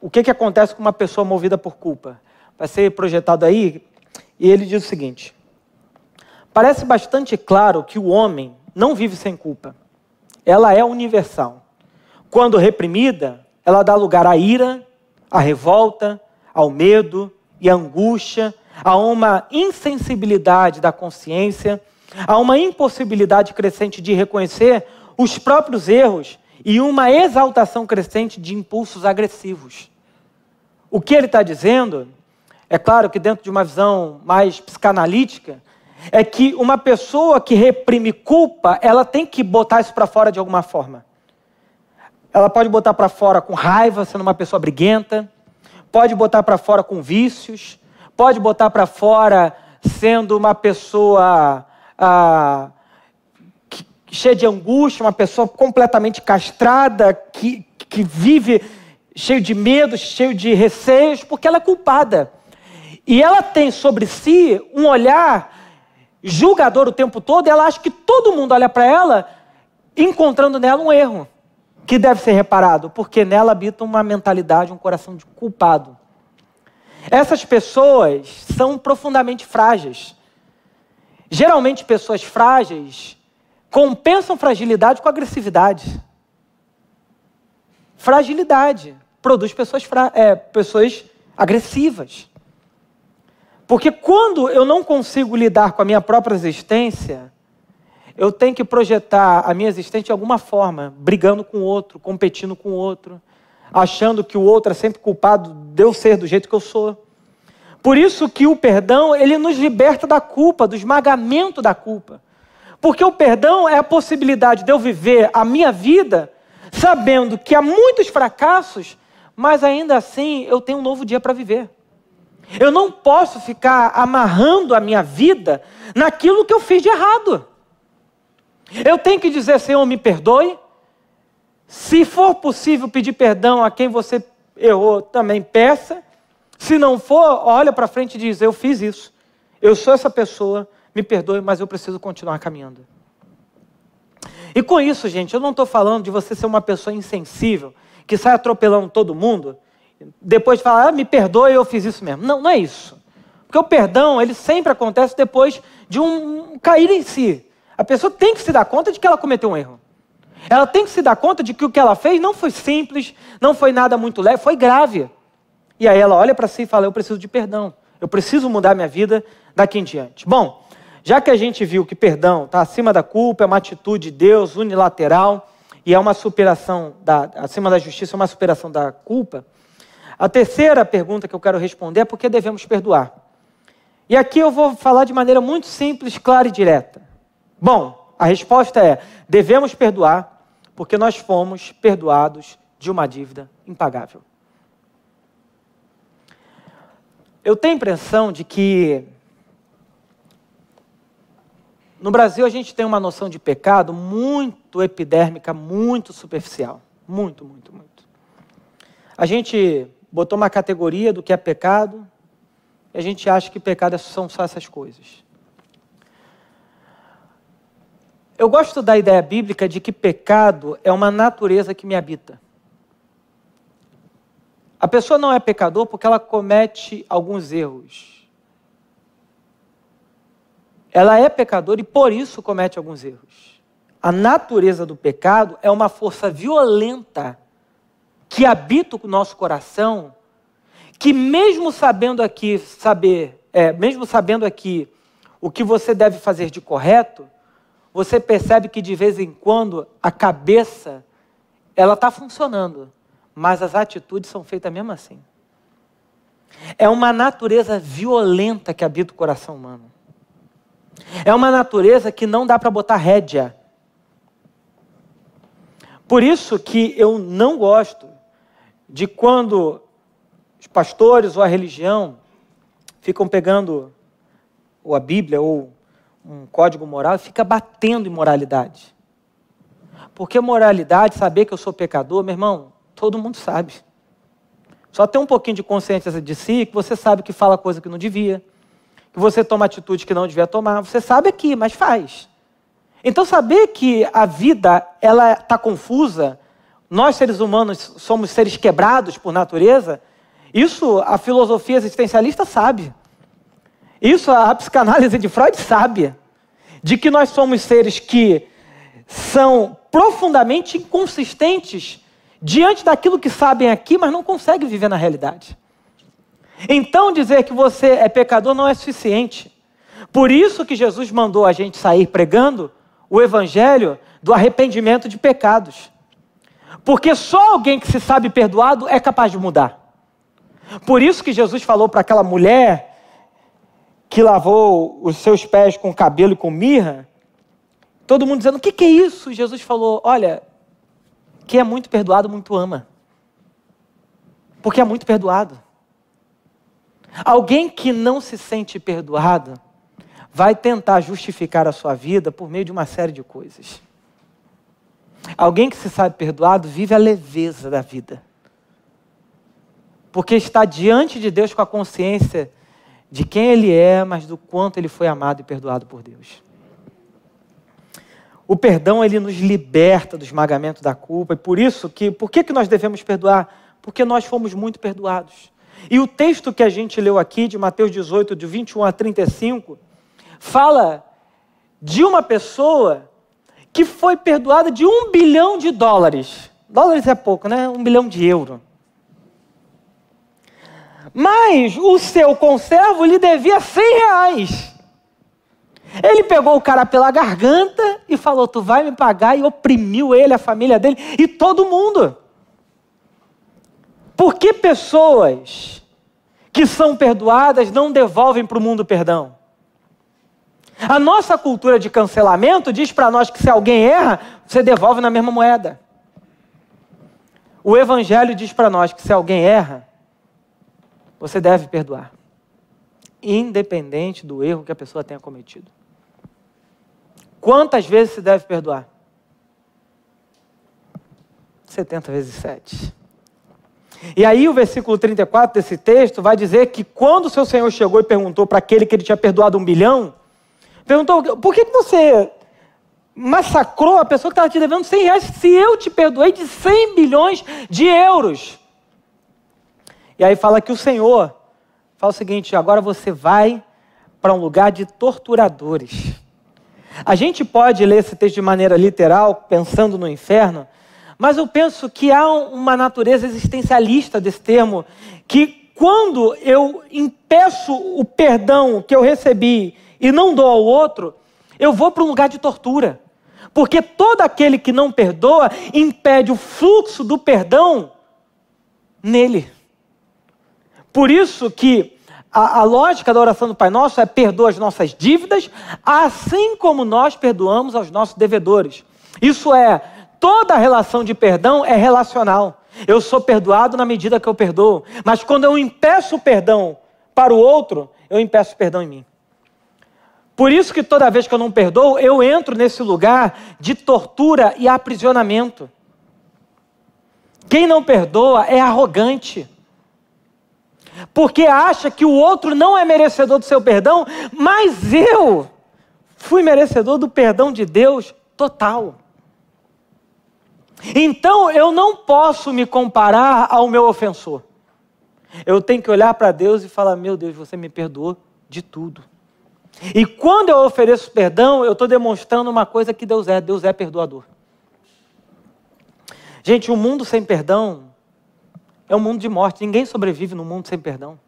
o que, que acontece com uma pessoa movida por culpa? Vai ser projetado aí, e ele diz o seguinte: parece bastante claro que o homem não vive sem culpa. Ela é universal. Quando reprimida, ela dá lugar à ira, à revolta, ao medo e à angústia, a uma insensibilidade da consciência, a uma impossibilidade crescente de reconhecer os próprios erros e uma exaltação crescente de impulsos agressivos. O que ele está dizendo, é claro que dentro de uma visão mais psicanalítica, é que uma pessoa que reprime culpa, ela tem que botar isso para fora de alguma forma. Ela pode botar para fora com raiva, sendo uma pessoa briguenta, pode botar para fora com vícios, pode botar para fora sendo uma pessoa ah, cheia de angústia, uma pessoa completamente castrada, que, que vive cheio de medos, cheio de receios, porque ela é culpada. E ela tem sobre si um olhar julgador o tempo todo, ela acha que todo mundo olha para ela encontrando nela um erro que deve ser reparado, porque nela habita uma mentalidade, um coração de culpado. Essas pessoas são profundamente frágeis. Geralmente, pessoas frágeis compensam fragilidade com agressividade. Fragilidade produz pessoas, é, pessoas agressivas. Porque quando eu não consigo lidar com a minha própria existência, eu tenho que projetar a minha existência de alguma forma, brigando com o outro, competindo com o outro, achando que o outro é sempre culpado de eu ser do jeito que eu sou. Por isso que o perdão, ele nos liberta da culpa, do esmagamento da culpa. Porque o perdão é a possibilidade de eu viver a minha vida sabendo que há muitos fracassos, mas ainda assim eu tenho um novo dia para viver. Eu não posso ficar amarrando a minha vida naquilo que eu fiz de errado. Eu tenho que dizer, Senhor, me perdoe. Se for possível pedir perdão a quem você errou, também peça. Se não for, olha para frente e diz: Eu fiz isso. Eu sou essa pessoa, me perdoe, mas eu preciso continuar caminhando. E com isso, gente, eu não estou falando de você ser uma pessoa insensível, que sai atropelando todo mundo, depois de falar, ah, me perdoe, eu fiz isso mesmo. Não, não é isso. Porque o perdão, ele sempre acontece depois de um cair em si. A pessoa tem que se dar conta de que ela cometeu um erro. Ela tem que se dar conta de que o que ela fez não foi simples, não foi nada muito leve, foi grave. E aí ela olha para si e fala: Eu preciso de perdão. Eu preciso mudar minha vida daqui em diante. Bom, já que a gente viu que perdão está acima da culpa, é uma atitude de Deus unilateral e é uma superação da, acima da justiça, é uma superação da culpa. A terceira pergunta que eu quero responder é por que devemos perdoar. E aqui eu vou falar de maneira muito simples, clara e direta. Bom, a resposta é: devemos perdoar porque nós fomos perdoados de uma dívida impagável. Eu tenho a impressão de que no Brasil, a gente tem uma noção de pecado muito epidérmica, muito superficial. Muito, muito, muito. A gente botou uma categoria do que é pecado e a gente acha que pecado são só essas coisas. Eu gosto da ideia bíblica de que pecado é uma natureza que me habita. A pessoa não é pecador porque ela comete alguns erros ela é pecadora e por isso comete alguns erros. A natureza do pecado é uma força violenta que habita o nosso coração, que mesmo sabendo aqui saber, é, mesmo sabendo aqui o que você deve fazer de correto, você percebe que de vez em quando a cabeça ela está funcionando, mas as atitudes são feitas mesmo assim. É uma natureza violenta que habita o coração humano. É uma natureza que não dá para botar rédea. Por isso que eu não gosto de quando os pastores ou a religião ficam pegando ou a Bíblia ou um código moral e fica batendo em moralidade. Porque moralidade, saber que eu sou pecador, meu irmão, todo mundo sabe. Só tem um pouquinho de consciência de si que você sabe que fala coisa que não devia, que você toma atitude que não devia tomar. Você sabe aqui, mas faz. Então saber que a vida ela está confusa, nós seres humanos somos seres quebrados por natureza, isso a filosofia existencialista sabe. Isso a psicanálise de Freud sabe. De que nós somos seres que são profundamente inconsistentes diante daquilo que sabem aqui, mas não conseguem viver na realidade. Então dizer que você é pecador não é suficiente. Por isso que Jesus mandou a gente sair pregando o evangelho do arrependimento de pecados. Porque só alguém que se sabe perdoado é capaz de mudar. Por isso que Jesus falou para aquela mulher que lavou os seus pés com cabelo e com mirra, todo mundo dizendo: O que, que é isso? Jesus falou: Olha, quem é muito perdoado, muito ama. Porque é muito perdoado. Alguém que não se sente perdoado vai tentar justificar a sua vida por meio de uma série de coisas. Alguém que se sabe perdoado vive a leveza da vida. Porque está diante de Deus com a consciência de quem ele é, mas do quanto ele foi amado e perdoado por Deus. O perdão ele nos liberta do esmagamento da culpa e por isso que por que, que nós devemos perdoar? Porque nós fomos muito perdoados. E o texto que a gente leu aqui, de Mateus 18, de 21 a 35, fala de uma pessoa que foi perdoada de um bilhão de dólares. Dólares é pouco, né? Um bilhão de euros. Mas o seu conservo lhe devia 100 reais. Ele pegou o cara pela garganta e falou: Tu vai me pagar, e oprimiu ele, a família dele e todo mundo. Por que pessoas que são perdoadas não devolvem para o mundo perdão. A nossa cultura de cancelamento diz para nós que se alguém erra, você devolve na mesma moeda. O Evangelho diz para nós que se alguém erra, você deve perdoar, independente do erro que a pessoa tenha cometido. Quantas vezes se deve perdoar? 70 vezes 7. E aí o versículo 34 desse texto vai dizer que quando o seu Senhor chegou e perguntou para aquele que ele tinha perdoado um bilhão, perguntou, por que você massacrou a pessoa que estava te devendo 100 reais se eu te perdoei de 100 bilhões de euros? E aí fala que o Senhor fala o seguinte, agora você vai para um lugar de torturadores. A gente pode ler esse texto de maneira literal, pensando no inferno, mas eu penso que há uma natureza existencialista desse termo, que quando eu impeço o perdão que eu recebi e não dou ao outro, eu vou para um lugar de tortura. Porque todo aquele que não perdoa impede o fluxo do perdão nele. Por isso que a, a, lógica da oração do Pai Nosso é perdoa as nossas dívidas, assim como nós perdoamos aos nossos devedores. Isso é, toda relação de perdão é relacional. Eu sou perdoado na medida que eu perdoo. Mas quando eu impeço o perdão para o outro, eu impeço o perdão em mim. Por isso que toda vez que eu não perdoo, eu entro nesse lugar de tortura e aprisionamento. Quem não perdoa é arrogante. Porque acha que o outro não é merecedor do seu perdão, mas eu fui merecedor do perdão de Deus total. Então eu não posso me comparar ao meu ofensor. Eu tenho que olhar para Deus e falar: Meu Deus, você me perdoou de tudo. E quando eu ofereço perdão, eu estou demonstrando uma coisa que Deus é: Deus é perdoador. Gente, o um mundo sem perdão é um mundo de morte. Ninguém sobrevive no mundo sem perdão.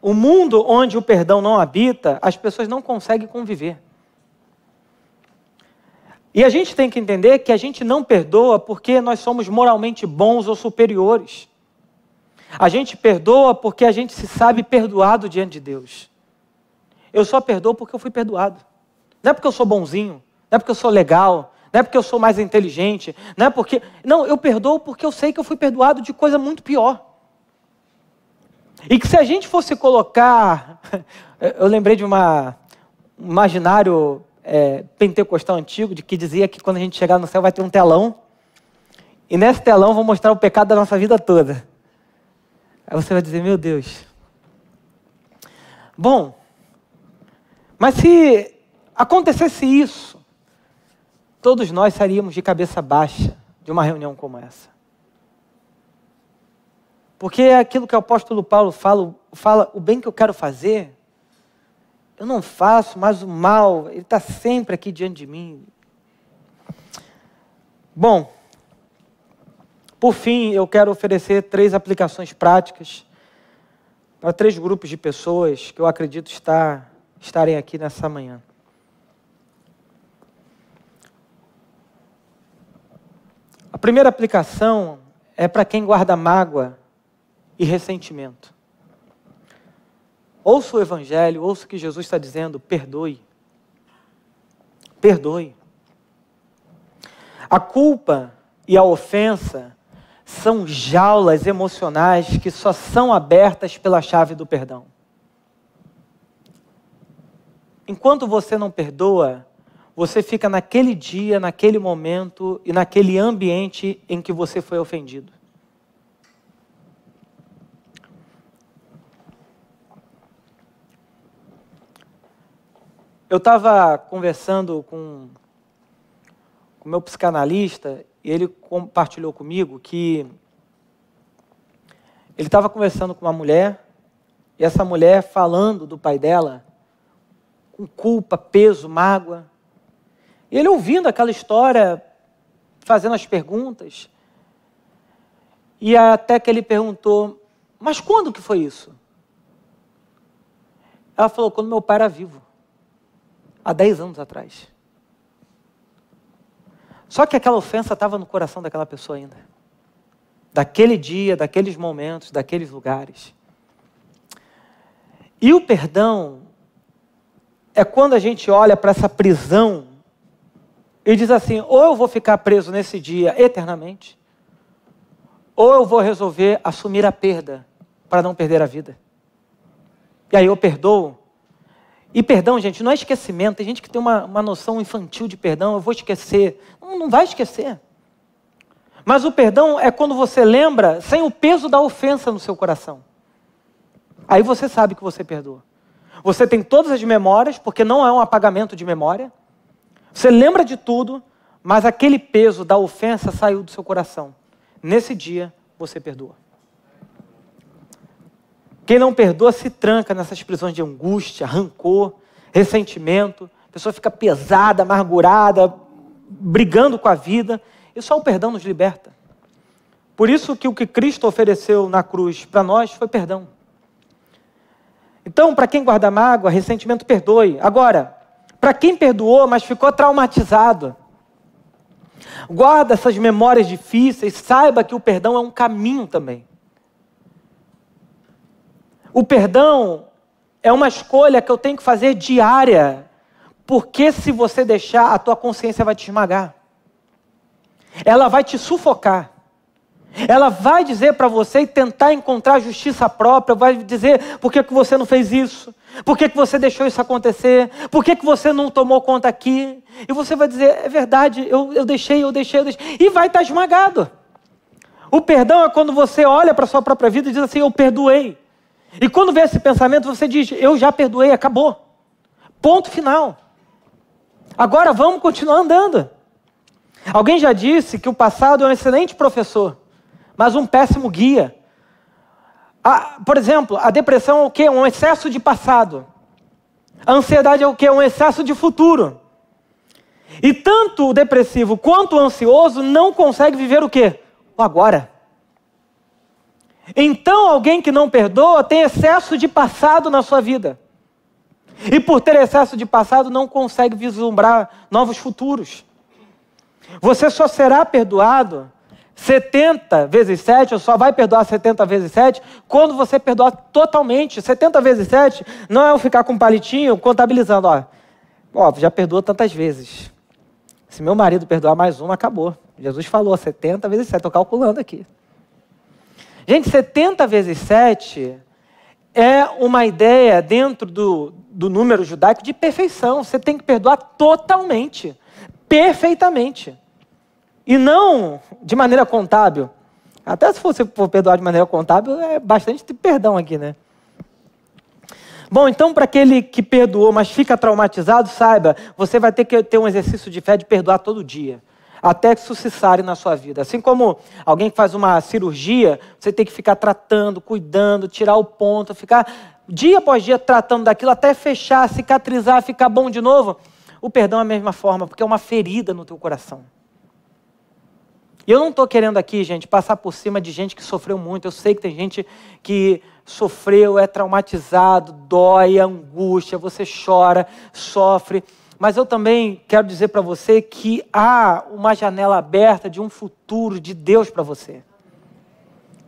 O mundo onde o perdão não habita, as pessoas não conseguem conviver. E a gente tem que entender que a gente não perdoa porque nós somos moralmente bons ou superiores. A gente perdoa porque a gente se sabe perdoado diante de Deus. Eu só perdoo porque eu fui perdoado. Não é porque eu sou bonzinho, não é porque eu sou legal, não é porque eu sou mais inteligente, não é porque. Não, eu perdoo porque eu sei que eu fui perdoado de coisa muito pior. E que se a gente fosse colocar. Eu lembrei de uma, um imaginário é, pentecostal antigo, de que dizia que quando a gente chegar no céu vai ter um telão. E nesse telão vou mostrar o pecado da nossa vida toda. Aí você vai dizer, meu Deus. Bom, mas se acontecesse isso, todos nós sairíamos de cabeça baixa de uma reunião como essa. Porque é aquilo que o apóstolo Paulo fala, fala, o bem que eu quero fazer, eu não faço, mas o mal, ele está sempre aqui diante de mim. Bom, por fim, eu quero oferecer três aplicações práticas para três grupos de pessoas que eu acredito estar, estarem aqui nessa manhã. A primeira aplicação é para quem guarda mágoa e ressentimento. Ouça o Evangelho, ouça o que Jesus está dizendo, perdoe. Perdoe. A culpa e a ofensa são jaulas emocionais que só são abertas pela chave do perdão. Enquanto você não perdoa, você fica naquele dia, naquele momento e naquele ambiente em que você foi ofendido. Eu estava conversando com o meu psicanalista e ele compartilhou comigo que ele estava conversando com uma mulher e essa mulher falando do pai dela com culpa, peso, mágoa. E ele ouvindo aquela história, fazendo as perguntas. E até que ele perguntou: "Mas quando que foi isso?" Ela falou: "Quando meu pai era vivo." há 10 anos atrás. Só que aquela ofensa estava no coração daquela pessoa ainda. Daquele dia, daqueles momentos, daqueles lugares. E o perdão é quando a gente olha para essa prisão e diz assim: ou eu vou ficar preso nesse dia eternamente, ou eu vou resolver assumir a perda para não perder a vida. E aí eu perdoo. E perdão, gente, não é esquecimento. Tem gente que tem uma, uma noção infantil de perdão. Eu vou esquecer. Não, não vai esquecer. Mas o perdão é quando você lembra sem o peso da ofensa no seu coração. Aí você sabe que você perdoa. Você tem todas as memórias, porque não é um apagamento de memória. Você lembra de tudo, mas aquele peso da ofensa saiu do seu coração. Nesse dia, você perdoa. Quem não perdoa se tranca nessas prisões de angústia, rancor, ressentimento. A pessoa fica pesada, amargurada, brigando com a vida. E só o perdão nos liberta. Por isso que o que Cristo ofereceu na cruz para nós foi perdão. Então, para quem guarda mágoa, ressentimento, perdoe. Agora, para quem perdoou, mas ficou traumatizado, guarda essas memórias difíceis, saiba que o perdão é um caminho também. O perdão é uma escolha que eu tenho que fazer diária, porque se você deixar, a tua consciência vai te esmagar. Ela vai te sufocar. Ela vai dizer para você e tentar encontrar justiça própria, vai dizer por que, que você não fez isso, por que, que você deixou isso acontecer, por que, que você não tomou conta aqui. E você vai dizer, é verdade, eu, eu deixei, eu deixei, eu deixei. E vai estar tá esmagado. O perdão é quando você olha para a sua própria vida e diz assim, eu perdoei. E quando vê esse pensamento, você diz, eu já perdoei, acabou. Ponto final. Agora vamos continuar andando. Alguém já disse que o passado é um excelente professor mas um péssimo guia. por exemplo, a depressão é o quê? Um excesso de passado. A ansiedade é o quê? Um excesso de futuro. E tanto o depressivo quanto o ansioso não consegue viver o quê? O agora. Então, alguém que não perdoa tem excesso de passado na sua vida. E por ter excesso de passado, não consegue vislumbrar novos futuros. Você só será perdoado 70 vezes 7, ou só vai perdoar 70 vezes 7, quando você perdoar totalmente. 70 vezes 7 não é eu ficar com um palitinho contabilizando, ó. Ó, já perdoou tantas vezes. Se meu marido perdoar mais uma, acabou. Jesus falou 70 vezes 7, estou calculando aqui. Gente, 70 vezes 7 é uma ideia dentro do, do número judaico de perfeição. Você tem que perdoar totalmente, perfeitamente. E não de maneira contábil. Até se você for perdoar de maneira contábil, é bastante perdão aqui, né? Bom, então, para aquele que perdoou, mas fica traumatizado, saiba, você vai ter que ter um exercício de fé de perdoar todo dia, até que isso se sare na sua vida. Assim como alguém que faz uma cirurgia, você tem que ficar tratando, cuidando, tirar o ponto, ficar dia após dia tratando daquilo até fechar, cicatrizar, ficar bom de novo. O perdão é a mesma forma, porque é uma ferida no teu coração. E eu não estou querendo aqui, gente, passar por cima de gente que sofreu muito. Eu sei que tem gente que sofreu, é traumatizado, dói, angústia, você chora, sofre. Mas eu também quero dizer para você que há uma janela aberta de um futuro de Deus para você.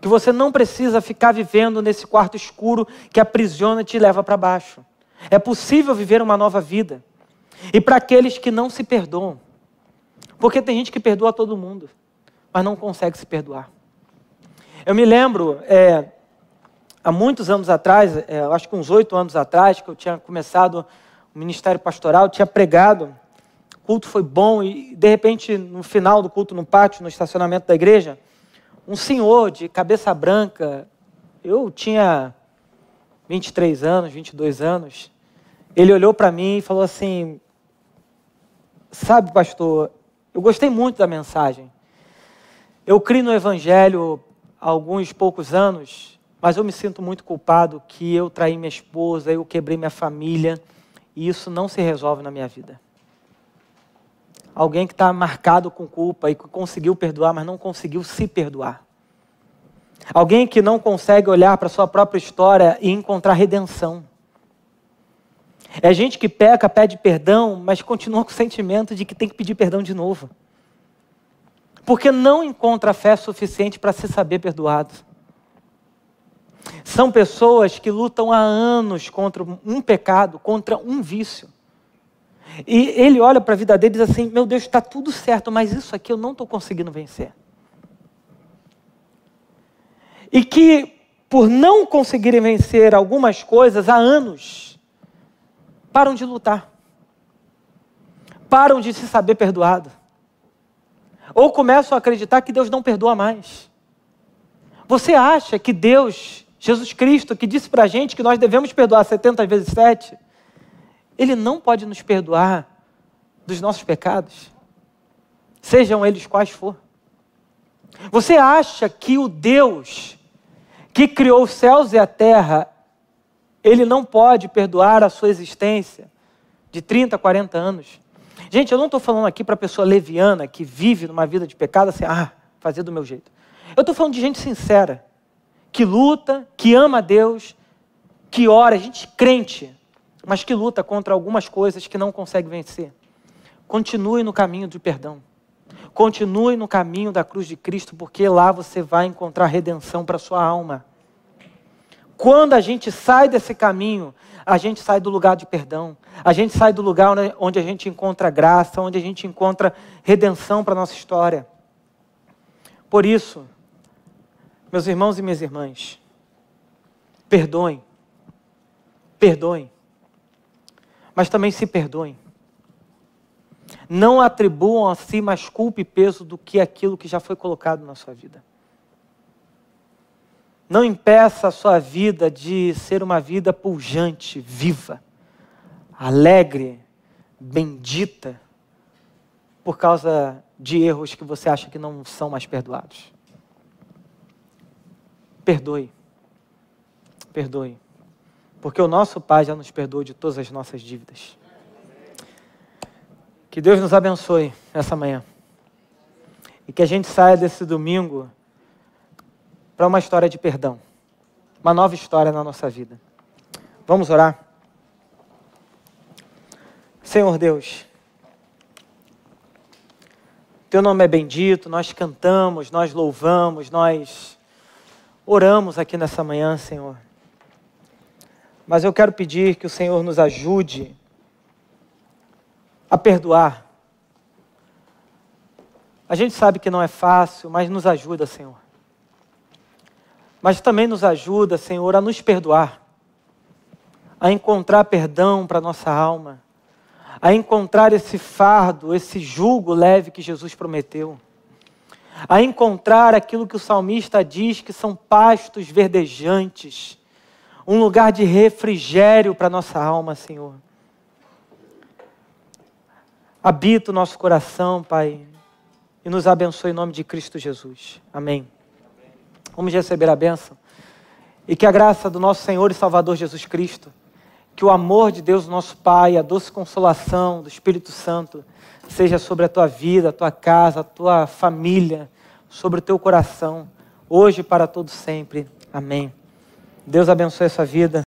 Que você não precisa ficar vivendo nesse quarto escuro que aprisiona e te leva para baixo. É possível viver uma nova vida. E para aqueles que não se perdoam. Porque tem gente que perdoa todo mundo mas não consegue se perdoar. Eu me lembro, é, há muitos anos atrás, é, acho que uns oito anos atrás, que eu tinha começado o ministério pastoral, tinha pregado, o culto foi bom e, de repente, no final do culto, no pátio, no estacionamento da igreja, um senhor de cabeça branca, eu tinha 23 anos, 22 anos, ele olhou para mim e falou assim: Sabe, pastor, eu gostei muito da mensagem. Eu criei no Evangelho há alguns poucos anos, mas eu me sinto muito culpado que eu traí minha esposa, eu quebrei minha família, e isso não se resolve na minha vida. Alguém que está marcado com culpa e que conseguiu perdoar, mas não conseguiu se perdoar. Alguém que não consegue olhar para sua própria história e encontrar redenção. É gente que peca, pede perdão, mas continua com o sentimento de que tem que pedir perdão de novo porque não encontra fé suficiente para se saber perdoado. São pessoas que lutam há anos contra um pecado, contra um vício. E ele olha para a vida dele e diz assim: Meu Deus, está tudo certo, mas isso aqui eu não estou conseguindo vencer. E que, por não conseguirem vencer algumas coisas há anos, param de lutar, param de se saber perdoado, ou começam a acreditar que Deus não perdoa mais. Você acha que Deus, Jesus Cristo, que disse para a gente que nós devemos perdoar 70 vezes 7, Ele não pode nos perdoar dos nossos pecados, sejam eles quais for. Você acha que o Deus que criou os céus e a terra, Ele não pode perdoar a sua existência de 30, 40 anos? Gente, eu não estou falando aqui para pessoa leviana que vive numa vida de pecado assim, ah, fazer do meu jeito. Eu estou falando de gente sincera, que luta, que ama a Deus, que ora, gente crente, mas que luta contra algumas coisas que não consegue vencer. Continue no caminho do perdão. Continue no caminho da cruz de Cristo, porque lá você vai encontrar redenção para sua alma. Quando a gente sai desse caminho, a gente sai do lugar de perdão. A gente sai do lugar onde a gente encontra graça, onde a gente encontra redenção para a nossa história. Por isso, meus irmãos e minhas irmãs, perdoem, perdoem, mas também se perdoem. Não atribuam a si mais culpa e peso do que aquilo que já foi colocado na sua vida. Não impeça a sua vida de ser uma vida pujante, viva, alegre, bendita, por causa de erros que você acha que não são mais perdoados. Perdoe. Perdoe. Porque o nosso Pai já nos perdoou de todas as nossas dívidas. Que Deus nos abençoe essa manhã. E que a gente saia desse domingo para uma história de perdão. Uma nova história na nossa vida. Vamos orar? Senhor Deus, Teu nome é bendito, nós cantamos, nós louvamos, nós oramos aqui nessa manhã, Senhor. Mas eu quero pedir que o Senhor nos ajude a perdoar. A gente sabe que não é fácil, mas nos ajuda, Senhor. Mas também nos ajuda, Senhor, a nos perdoar, a encontrar perdão para nossa alma, a encontrar esse fardo, esse jugo leve que Jesus prometeu a encontrar aquilo que o salmista diz que são pastos verdejantes, um lugar de refrigério para nossa alma, Senhor. Habita o nosso coração, Pai, e nos abençoe em nome de Cristo Jesus. Amém. Vamos receber a bênção. E que a graça do nosso Senhor e Salvador Jesus Cristo, que o amor de Deus, nosso Pai, a doce consolação do Espírito Santo, seja sobre a tua vida, a tua casa, a tua família, sobre o teu coração, hoje e para todo sempre. Amém. Deus abençoe a sua vida.